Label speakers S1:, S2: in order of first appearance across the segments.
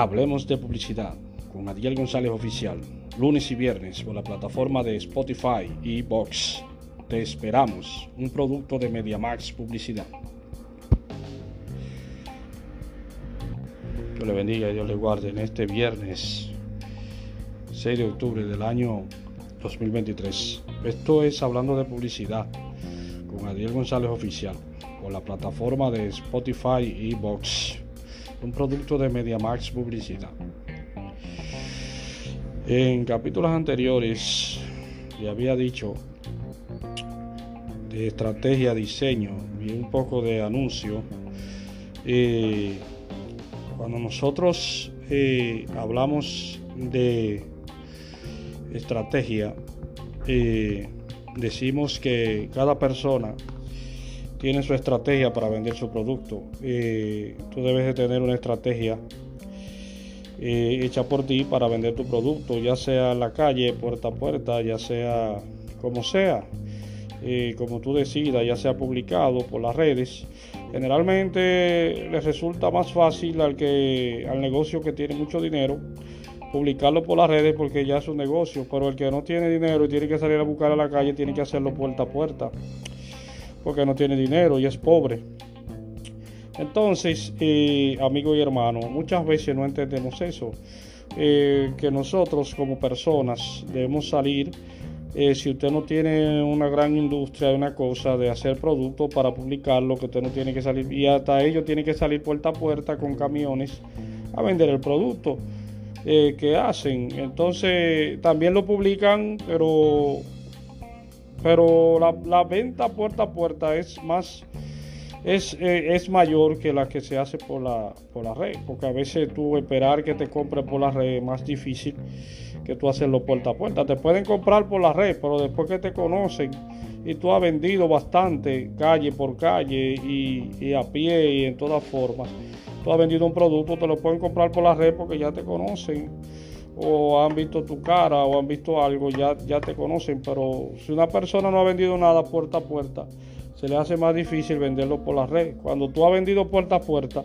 S1: Hablemos de publicidad con Adiel González Oficial, lunes y viernes por la plataforma de Spotify y Box. Te esperamos, un producto de MediaMax Publicidad. Dios le bendiga y Dios le guarde en este viernes 6 de octubre del año 2023. Esto es hablando de publicidad con Adiel González Oficial por la plataforma de Spotify y Box un producto de MediaMax Publicidad. En capítulos anteriores le había dicho de estrategia, diseño y un poco de anuncio. Eh, cuando nosotros eh, hablamos de estrategia, eh, decimos que cada persona tiene su estrategia para vender su producto. Eh, tú debes de tener una estrategia eh, hecha por ti para vender tu producto, ya sea en la calle, puerta a puerta, ya sea como sea, como tú decidas, ya sea publicado por las redes. Generalmente les resulta más fácil al que al negocio que tiene mucho dinero publicarlo por las redes porque ya es un negocio, pero el que no tiene dinero y tiene que salir a buscar a la calle tiene que hacerlo puerta a puerta porque no tiene dinero y es pobre. Entonces, eh, amigo y hermano, muchas veces no entendemos eso, eh, que nosotros como personas debemos salir, eh, si usted no tiene una gran industria, una cosa de hacer productos para publicarlo, que usted no tiene que salir, y hasta ellos tienen que salir puerta a puerta con camiones a vender el producto que hacen. Entonces, también lo publican, pero pero la, venta puerta a puerta es más es, eh, es, mayor que la que se hace por la, por la red, porque a veces tú esperar que te compre por la red es más difícil que tú hacerlo puerta a puerta. Te pueden comprar por la red, pero después que te conocen y tú has vendido bastante calle por calle y, y a pie y en todas formas, tú has vendido un producto, te lo pueden comprar por la red porque ya te conocen o han visto tu cara o han visto algo, ya, ya te conocen, pero si una persona no ha vendido nada puerta a puerta, se le hace más difícil venderlo por la red. Cuando tú has vendido puerta a puerta,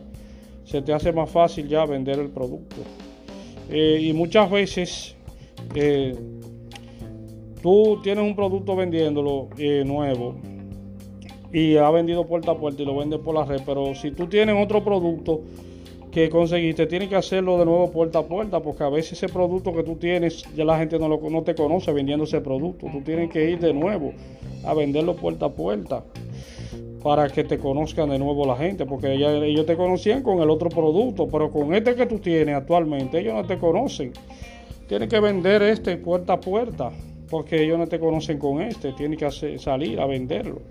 S1: se te hace más fácil ya vender el producto. Eh, y muchas veces eh, tú tienes un producto vendiéndolo eh, nuevo y ha vendido puerta a puerta y lo vendes por la red, pero si tú tienes otro producto, que conseguiste, tienes que hacerlo de nuevo puerta a puerta, porque a veces ese producto que tú tienes, ya la gente no, lo, no te conoce vendiendo ese producto. Tú tienes que ir de nuevo a venderlo puerta a puerta para que te conozcan de nuevo la gente, porque ellos te conocían con el otro producto, pero con este que tú tienes actualmente, ellos no te conocen. Tienes que vender este puerta a puerta, porque ellos no te conocen con este, tienes que salir a venderlo.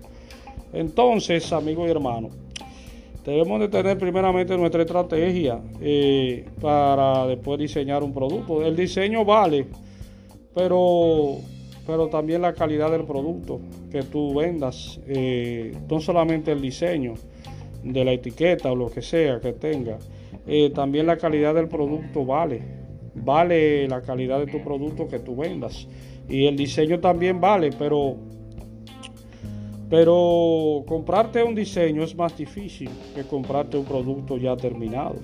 S1: Entonces, amigo y hermano, Debemos de tener primeramente nuestra estrategia eh, para después diseñar un producto. El diseño vale, pero, pero también la calidad del producto que tú vendas. Eh, no solamente el diseño de la etiqueta o lo que sea que tenga. Eh, también la calidad del producto vale. Vale la calidad de tu producto que tú vendas. Y el diseño también vale, pero pero comprarte un diseño es más difícil que comprarte un producto ya terminado.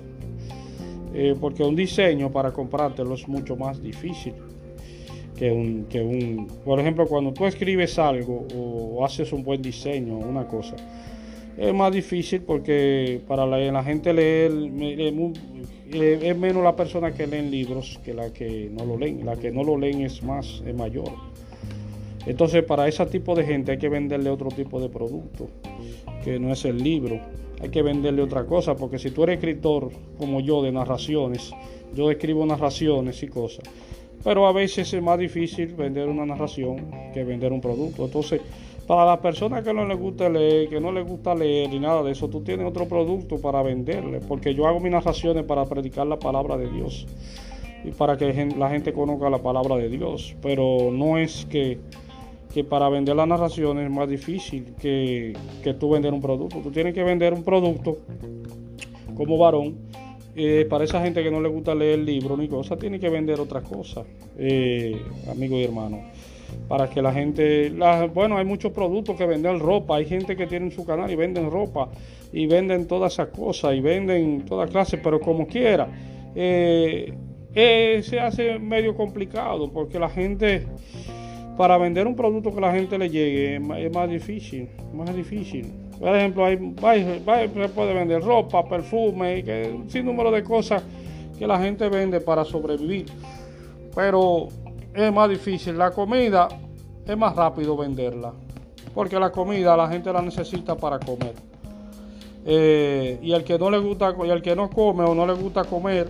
S1: Eh, porque un diseño para comprártelo es mucho más difícil que un, que un... Por ejemplo, cuando tú escribes algo o haces un buen diseño, una cosa, es más difícil porque para la, gente leer es menos la persona que leen libros que la que no lo leen. La que no lo leen es más, es mayor. Entonces, para ese tipo de gente hay que venderle otro tipo de producto, que no es el libro. Hay que venderle otra cosa, porque si tú eres escritor como yo de narraciones, yo escribo narraciones y cosas. Pero a veces es más difícil vender una narración que vender un producto. Entonces, para las personas que no les gusta leer, que no les gusta leer ni nada de eso, tú tienes otro producto para venderle, porque yo hago mis narraciones para predicar la palabra de Dios y para que la gente conozca la palabra de Dios. Pero no es que que para vender las narraciones es más difícil que, que tú vender un producto. Tú tienes que vender un producto como varón. Eh, para esa gente que no le gusta leer libros ni cosas, tiene que vender otras cosas, eh, amigo y hermano. Para que la gente, bueno, hay muchos productos que venden ropa, hay gente que tiene su canal y venden ropa y venden todas esas cosas y venden todas clases, pero como quiera, eh, eh, se hace medio complicado porque la gente, para vender un producto que la gente le llegue, es más difícil, más difícil. Por ejemplo, se puede vender ropa, perfume, que, un sinnúmero de cosas que la gente vende para sobrevivir. Pero es más difícil. La comida es más rápido venderla. Porque la comida la gente la necesita para comer. Eh, y el que no le gusta, y que no come o no le gusta comer,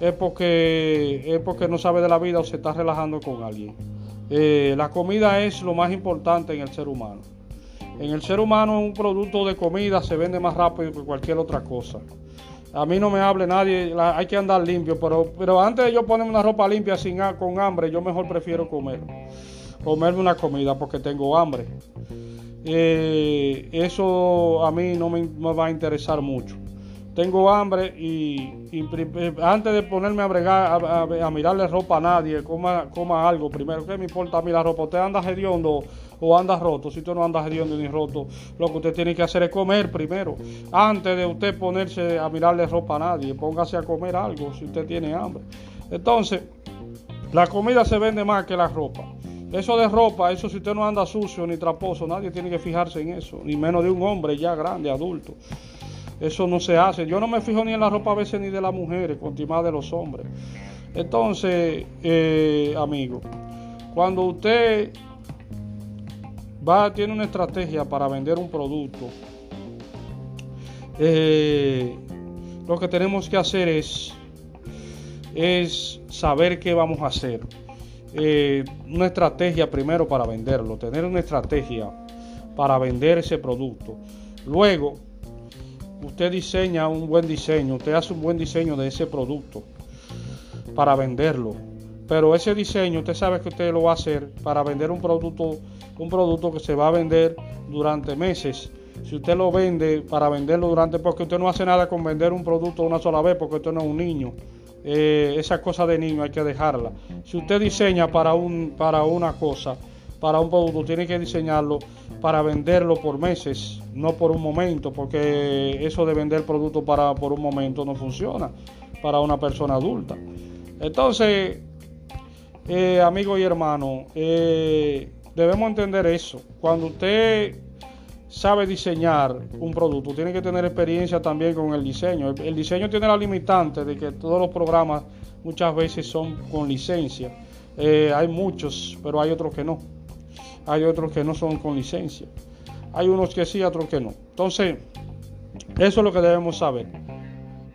S1: es porque, es porque no sabe de la vida o se está relajando con alguien. Eh, la comida es lo más importante en el ser humano. En el ser humano un producto de comida se vende más rápido que cualquier otra cosa. A mí no me hable nadie, hay que andar limpio, pero, pero antes de yo ponerme una ropa limpia sin, con hambre, yo mejor prefiero comer. Comerme una comida porque tengo hambre. Eh, eso a mí no me va a interesar mucho tengo hambre y, antes de ponerme a bregar, a, mirarle ropa a nadie, coma, coma algo primero. ¿Qué me importa a mí la ropa? ¿Usted anda hediondo o anda roto? Si usted no anda hediondo ni roto, lo que usted tiene que hacer es comer primero. Antes de usted ponerse a mirarle ropa a nadie, póngase a comer algo si usted tiene hambre. Entonces, la comida se vende más que la ropa. Eso de ropa, eso si usted no anda sucio ni traposo, nadie tiene que fijarse en eso, ni menos de un hombre ya grande, adulto. Eso no se hace. Yo no me fijo ni en la ropa a veces ni de las mujeres, más de los hombres. Entonces, eh, amigo, cuando usted va, tiene una estrategia para vender un producto, eh, lo que tenemos que hacer es, es saber qué vamos a hacer. Eh, una estrategia primero para venderlo, tener una estrategia para vender ese producto. Luego, usted diseña un buen diseño, usted hace un buen diseño de ese producto para venderlo. Pero ese diseño usted sabe que usted lo va a hacer para vender un producto, un producto que se va a vender durante meses. Si usted lo vende para venderlo durante, porque usted no hace nada con vender un producto una sola vez, porque usted no es un niño. Eh, esa cosa de niño hay que dejarla. Si usted diseña para, un, para una cosa, para un producto, tiene que diseñarlo para venderlo por meses, no por un momento, porque eso de vender productos para por un momento no funciona para una persona adulta. Entonces, eh, amigo y hermano, eh, debemos entender eso. Cuando usted sabe diseñar un producto, tiene que tener experiencia también con el diseño. El, diseño tiene la limitante de que todos los programas muchas veces son con licencia. Eh, hay muchos, pero hay otros que no hay otros que no son con licencia. Hay unos que sí, otros que no. Entonces, eso es lo que debemos saber.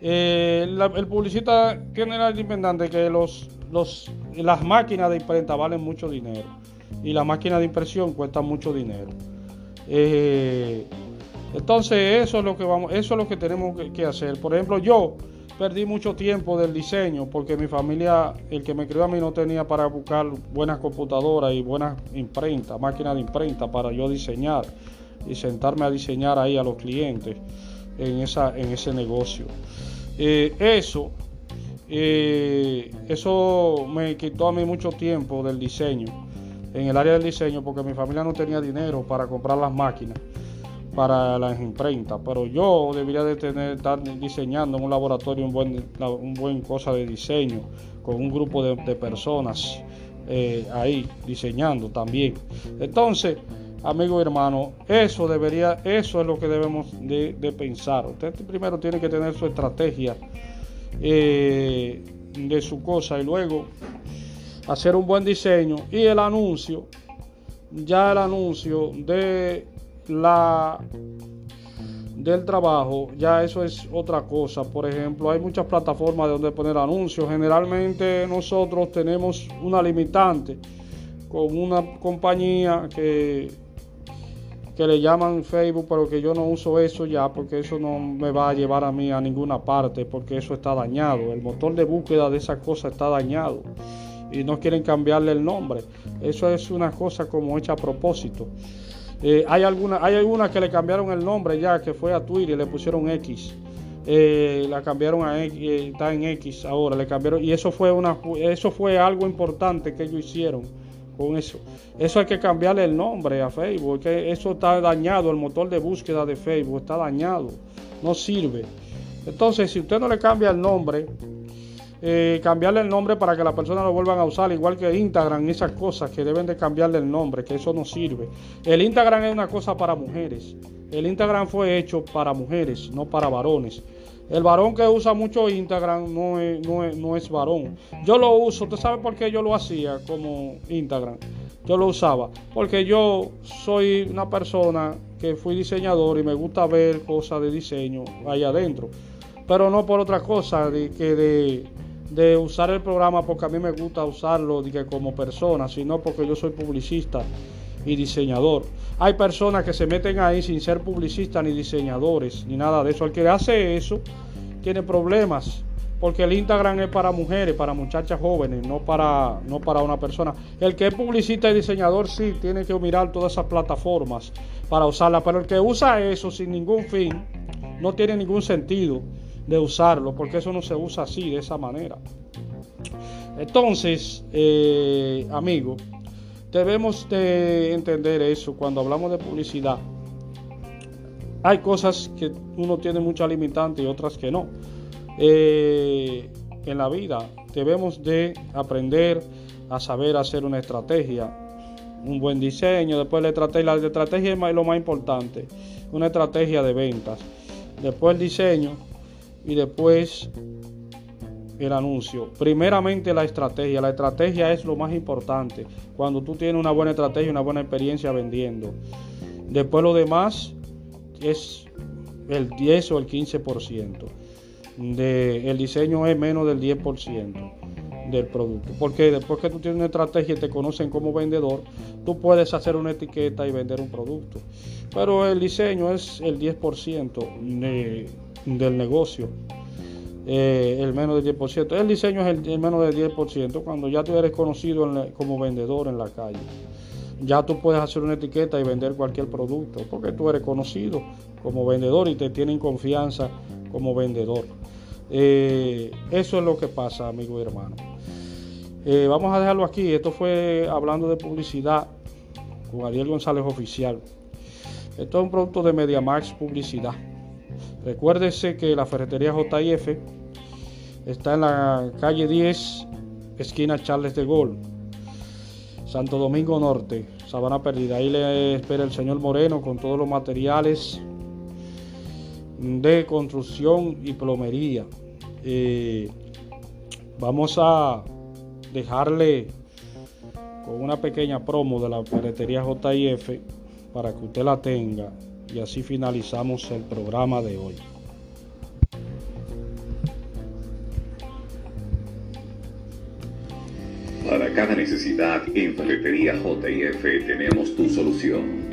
S1: Eh, el publicista la independiente que los, los, las máquinas de imprenta valen mucho dinero y las máquinas de impresión cuestan mucho dinero. Eh, entonces eso es lo que vamos, eso es lo que tenemos que hacer. Por ejemplo, yo perdí mucho tiempo del diseño porque mi familia, el que me crió a mí no tenía para buscar buenas computadoras y buenas imprentas, máquinas de imprenta para yo diseñar y sentarme a diseñar ahí a los clientes en, esa, en ese negocio. Eh, eso, eh, eso me quitó a mí mucho tiempo del diseño, en el área del diseño, porque mi familia no tenía dinero para comprar las máquinas para las imprentas, pero yo debería de tener, estar diseñando en un laboratorio un buen, un buen cosa de diseño, con un grupo de, personas eh, ahí diseñando también. Entonces, amigo y hermano, eso debería, eso es lo que debemos de, pensar. Usted primero tiene que tener su estrategia eh, de su cosa y luego hacer un buen diseño y el anuncio, ya el anuncio de la del trabajo, ya eso es otra cosa. Por ejemplo, hay muchas plataformas de donde poner anuncios. Generalmente nosotros tenemos una limitante con una compañía que, que le llaman Facebook, pero que yo no uso eso ya porque eso no me va a llevar a mí a ninguna parte porque eso está dañado. El motor de búsqueda de esa cosa está dañado y no quieren cambiarle el nombre. Eso es una cosa como hecha a propósito. Eh, hay algunas hay alguna que le cambiaron el nombre ya, que fue a Twitter, le pusieron X. Eh, la cambiaron a X, eh, está en X ahora, le cambiaron y eso fue una eso fue algo importante que ellos hicieron con eso. Eso hay que cambiarle el nombre a Facebook, que eso está dañado, el motor de búsqueda de Facebook está dañado, no sirve. Entonces, si usted no le cambia el nombre eh, cambiarle el nombre para que las personas lo vuelvan a usar, igual que Instagram, esas cosas que deben de cambiarle el nombre, que eso no sirve. El Instagram es una cosa para mujeres. El Instagram fue hecho para mujeres, no para varones. El varón que usa mucho Instagram no es, no es, varón. Yo lo uso, ¿usted sabe por qué yo lo hacía como Instagram? Yo lo usaba porque yo soy una persona que fui diseñador y me gusta ver cosas de diseño ahí adentro. Pero no por otra cosa de que de de usar el programa porque a mí me gusta usarlo como persona, sino porque yo soy publicista y diseñador. Hay personas que se meten ahí sin ser publicistas ni diseñadores ni nada de eso. El que hace eso tiene problemas porque el Instagram es para mujeres, para muchachas jóvenes, no para, no para una persona. El que es publicista y diseñador sí tiene que mirar todas esas plataformas para usarlas, pero el que usa eso sin ningún fin no tiene ningún sentido de usarlo, porque eso no se usa así, de esa manera. Entonces, eh, amigo, debemos de entender eso cuando hablamos de publicidad. Hay cosas que uno tiene mucha limitante y otras que no. Eh, en la vida debemos de aprender a saber hacer una estrategia, un buen diseño, después la estrategia, la estrategia es lo más importante, una estrategia de ventas, después el diseño, y después el anuncio. Primeramente la estrategia. La estrategia es lo más importante. Cuando tú tienes una buena estrategia, una buena experiencia vendiendo. Después lo demás es el 10 o el 15%. De, el diseño es menos del 10% del producto. Porque después que tú tienes una estrategia y te conocen como vendedor, tú puedes hacer una etiqueta y vender un producto. Pero el diseño es el 10% de del negocio. Eh, el menos del 10%. El diseño es el, menos del 10% cuando ya tú eres conocido como vendedor en la calle. Ya tú puedes hacer una etiqueta y vender cualquier producto porque tú eres conocido como vendedor y te tienen confianza como vendedor. Eh, eso es lo que pasa, amigo y hermano. Eh, vamos a dejarlo aquí. Esto fue hablando de publicidad con Ariel González Oficial. Esto es un producto de MediaMax Publicidad. Recuérdese que la ferretería JF está en la calle 10, esquina Charles de Gaulle, Santo Domingo Norte, Sabana Perdida. Ahí le espera el señor Moreno con todos los materiales de construcción y plomería. Eh, vamos a dejarle con una pequeña promo de la ferretería JF para que usted la tenga y así finalizamos el programa de hoy.
S2: Para cada necesidad en Ferretería JF tenemos tu solución.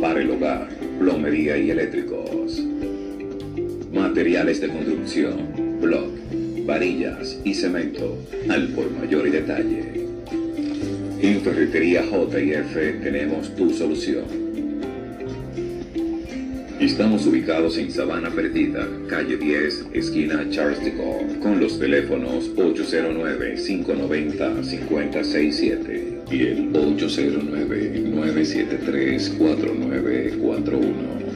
S2: Para el hogar, plomería y eléctricos. Materiales de construcción, block, varillas y cemento, al por mayor y detalle. En Ferretería JF tenemos tu solución. Estamos ubicados en Sabana Perdida, calle 10, esquina Charles de con los teléfonos 809-590-5067 y el 809-973-4941.